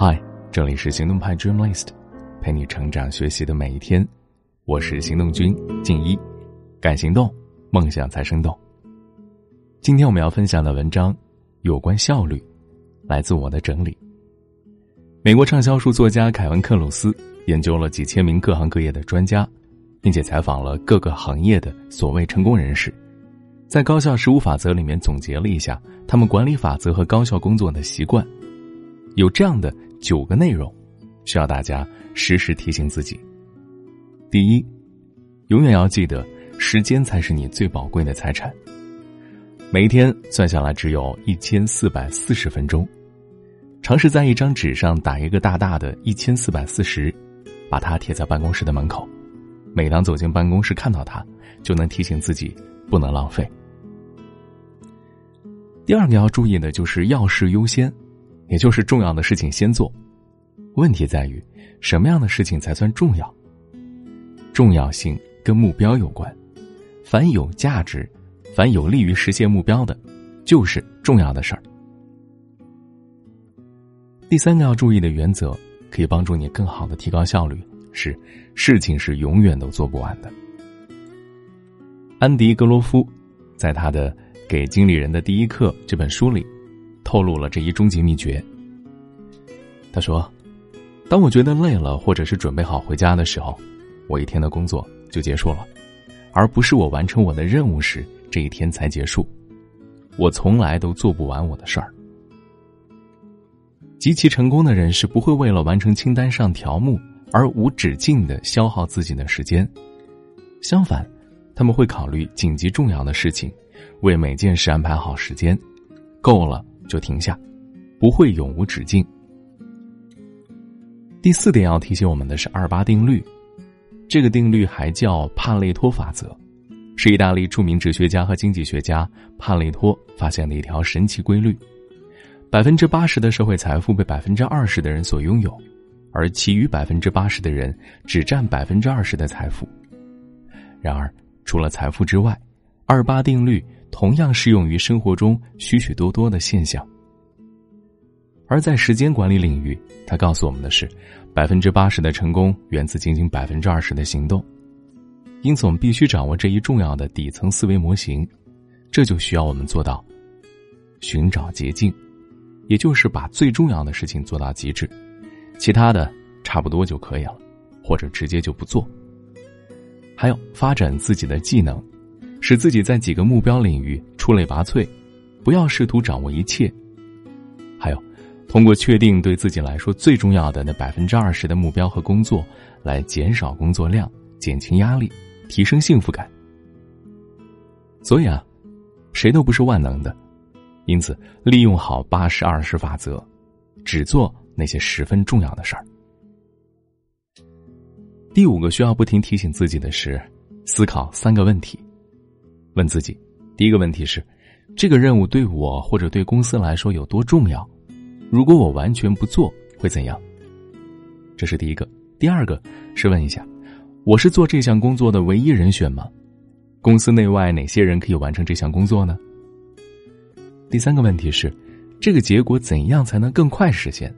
嗨，这里是行动派 Dream List，陪你成长学习的每一天。我是行动君静一，敢行动，梦想才生动。今天我们要分享的文章有关效率，来自我的整理。美国畅销书作家凯文·克鲁斯研究了几千名各行各业的专家，并且采访了各个行业的所谓成功人士，在高效十五法则里面总结了一下他们管理法则和高效工作的习惯，有这样的。九个内容，需要大家时时提醒自己。第一，永远要记得，时间才是你最宝贵的财产。每一天算下来只有一千四百四十分钟，尝试在一张纸上打一个大大的一千四百四十，把它贴在办公室的门口。每当走进办公室看到它，就能提醒自己不能浪费。第二个要注意的就是要事优先。也就是重要的事情先做，问题在于什么样的事情才算重要？重要性跟目标有关，凡有价值、凡有利于实现目标的，就是重要的事儿。第三个要注意的原则，可以帮助你更好的提高效率，是事情是永远都做不完的。安迪·格罗夫在他的《给经理人的第一课》这本书里。透露了这一终极秘诀。他说：“当我觉得累了，或者是准备好回家的时候，我一天的工作就结束了，而不是我完成我的任务时，这一天才结束。我从来都做不完我的事儿。极其成功的人是不会为了完成清单上条目而无止境的消耗自己的时间，相反，他们会考虑紧急重要的事情，为每件事安排好时间，够了。”就停下，不会永无止境。第四点要提醒我们的是二八定律，这个定律还叫帕累托法则，是意大利著名哲学家和经济学家帕累托发现的一条神奇规律：百分之八十的社会财富被百分之二十的人所拥有，而其余百分之八十的人只占百分之二十的财富。然而，除了财富之外，二八定律。同样适用于生活中许许多多的现象，而在时间管理领域，他告诉我们的是，百分之八十的成功源自仅仅百分之二十的行动。因此，我们必须掌握这一重要的底层思维模型，这就需要我们做到寻找捷径，也就是把最重要的事情做到极致，其他的差不多就可以了，或者直接就不做。还有发展自己的技能。使自己在几个目标领域出类拔萃，不要试图掌握一切。还有，通过确定对自己来说最重要的那百分之二十的目标和工作，来减少工作量，减轻压力，提升幸福感。所以啊，谁都不是万能的，因此利用好八十二十法则，只做那些十分重要的事儿。第五个需要不停提醒自己的是，思考三个问题。问自己，第一个问题是：这个任务对我或者对公司来说有多重要？如果我完全不做，会怎样？这是第一个。第二个是问一下：我是做这项工作的唯一人选吗？公司内外哪些人可以完成这项工作呢？第三个问题是：这个结果怎样才能更快实现？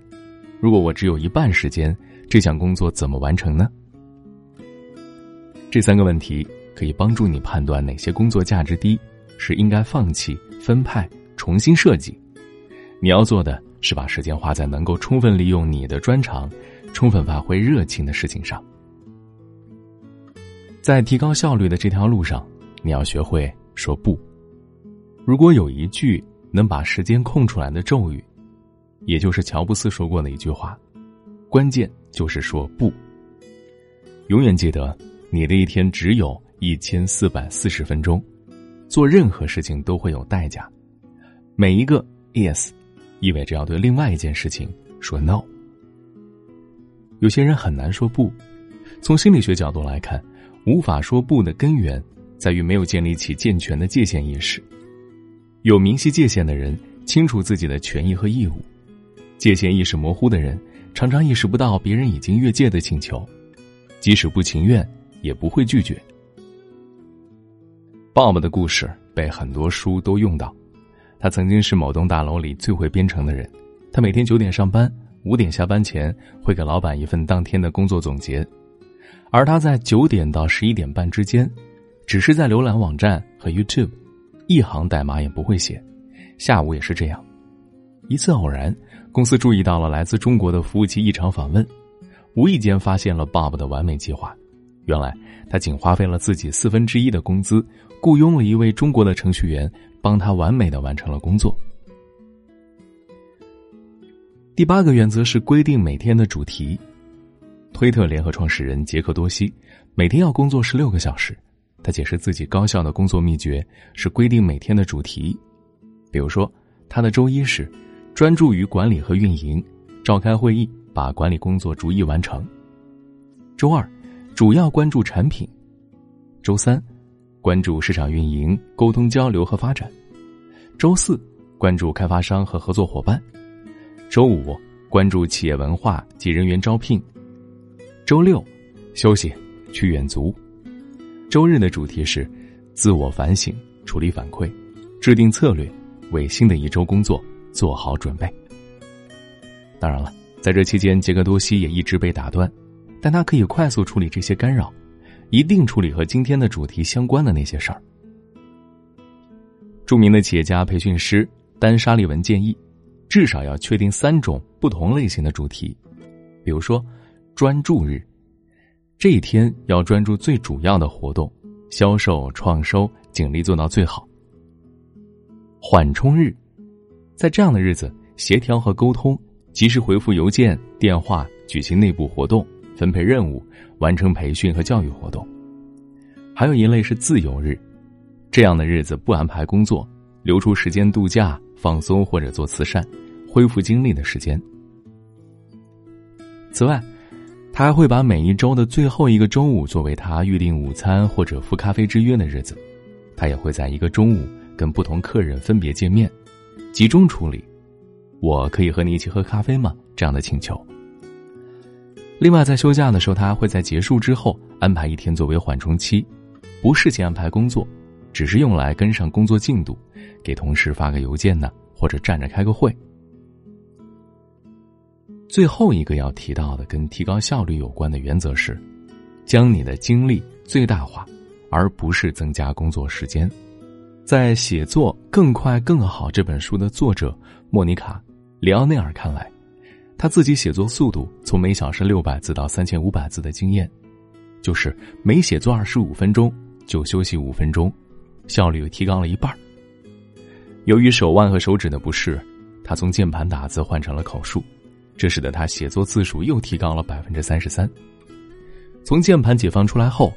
如果我只有一半时间，这项工作怎么完成呢？这三个问题。可以帮助你判断哪些工作价值低，是应该放弃、分派、重新设计。你要做的是把时间花在能够充分利用你的专长、充分发挥热情的事情上。在提高效率的这条路上，你要学会说不。如果有一句能把时间空出来的咒语，也就是乔布斯说过的一句话，关键就是说不。永远记得，你的一天只有。一千四百四十分钟，做任何事情都会有代价。每一个 yes，意味着要对另外一件事情说 no。有些人很难说不，从心理学角度来看，无法说不的根源在于没有建立起健全的界限意识。有明晰界限的人，清楚自己的权益和义务；界限意识模糊的人，常常意识不到别人已经越界的请求，即使不情愿，也不会拒绝。爸爸的故事被很多书都用到。他曾经是某栋大楼里最会编程的人。他每天九点上班，五点下班前会给老板一份当天的工作总结，而他在九点到十一点半之间，只是在浏览网站和 YouTube，一行代码也不会写。下午也是这样。一次偶然，公司注意到了来自中国的服务器异常访问，无意间发现了 Bob 的完美计划。原来他仅花费了自己四分之一的工资，雇佣了一位中国的程序员，帮他完美的完成了工作。第八个原则是规定每天的主题。推特联合创始人杰克多西每天要工作十六个小时，他解释自己高效的工作秘诀是规定每天的主题。比如说，他的周一是专注于管理和运营，召开会议，把管理工作逐一完成。周二。主要关注产品，周三关注市场运营、沟通交流和发展，周四关注开发商和合作伙伴，周五关注企业文化及人员招聘，周六休息去远足，周日的主题是自我反省、处理反馈、制定策略，为新的一周工作做好准备。当然了，在这期间，杰克多西也一直被打断。但他可以快速处理这些干扰，一定处理和今天的主题相关的那些事儿。著名的企业家培训师丹·沙利文建议，至少要确定三种不同类型的主题，比如说，专注日，这一天要专注最主要的活动，销售、创收、尽力做到最好；缓冲日，在这样的日子，协调和沟通，及时回复邮件、电话，举行内部活动。分配任务，完成培训和教育活动。还有一类是自由日，这样的日子不安排工作，留出时间度假、放松或者做慈善，恢复精力的时间。此外，他还会把每一周的最后一个周五作为他预定午餐或者赴咖啡之约的日子。他也会在一个中午跟不同客人分别见面，集中处理。我可以和你一起喝咖啡吗？这样的请求。另外，在休假的时候，他会在结束之后安排一天作为缓冲期，不事先安排工作，只是用来跟上工作进度，给同事发个邮件呢，或者站着开个会。最后一个要提到的跟提高效率有关的原则是，将你的精力最大化，而不是增加工作时间。在写作更快更好这本书的作者莫妮卡·里奥内尔看来。他自己写作速度从每小时六百字到三千五百字的经验，就是每写作二十五分钟就休息五分钟，效率提高了一半。由于手腕和手指的不适，他从键盘打字换成了口述，这使得他写作字数又提高了百分之三十三。从键盘解放出来后，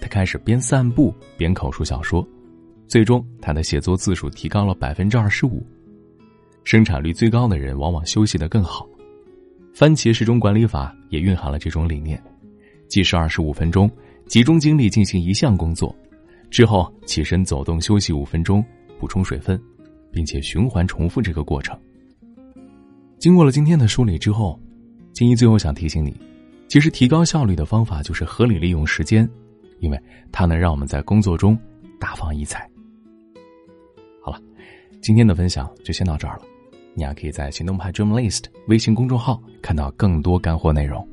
他开始边散步边口述小说，最终他的写作字数提高了百分之二十五。生产率最高的人往往休息的更好。番茄时钟管理法也蕴含了这种理念：计时二十五分钟，集中精力进行一项工作，之后起身走动休息五分钟，补充水分，并且循环重复这个过程。经过了今天的梳理之后，金一最后想提醒你，其实提高效率的方法就是合理利用时间，因为它能让我们在工作中大放异彩。好了，今天的分享就先到这儿了。你还可以在行动派 Dream List 微信公众号看到更多干货内容。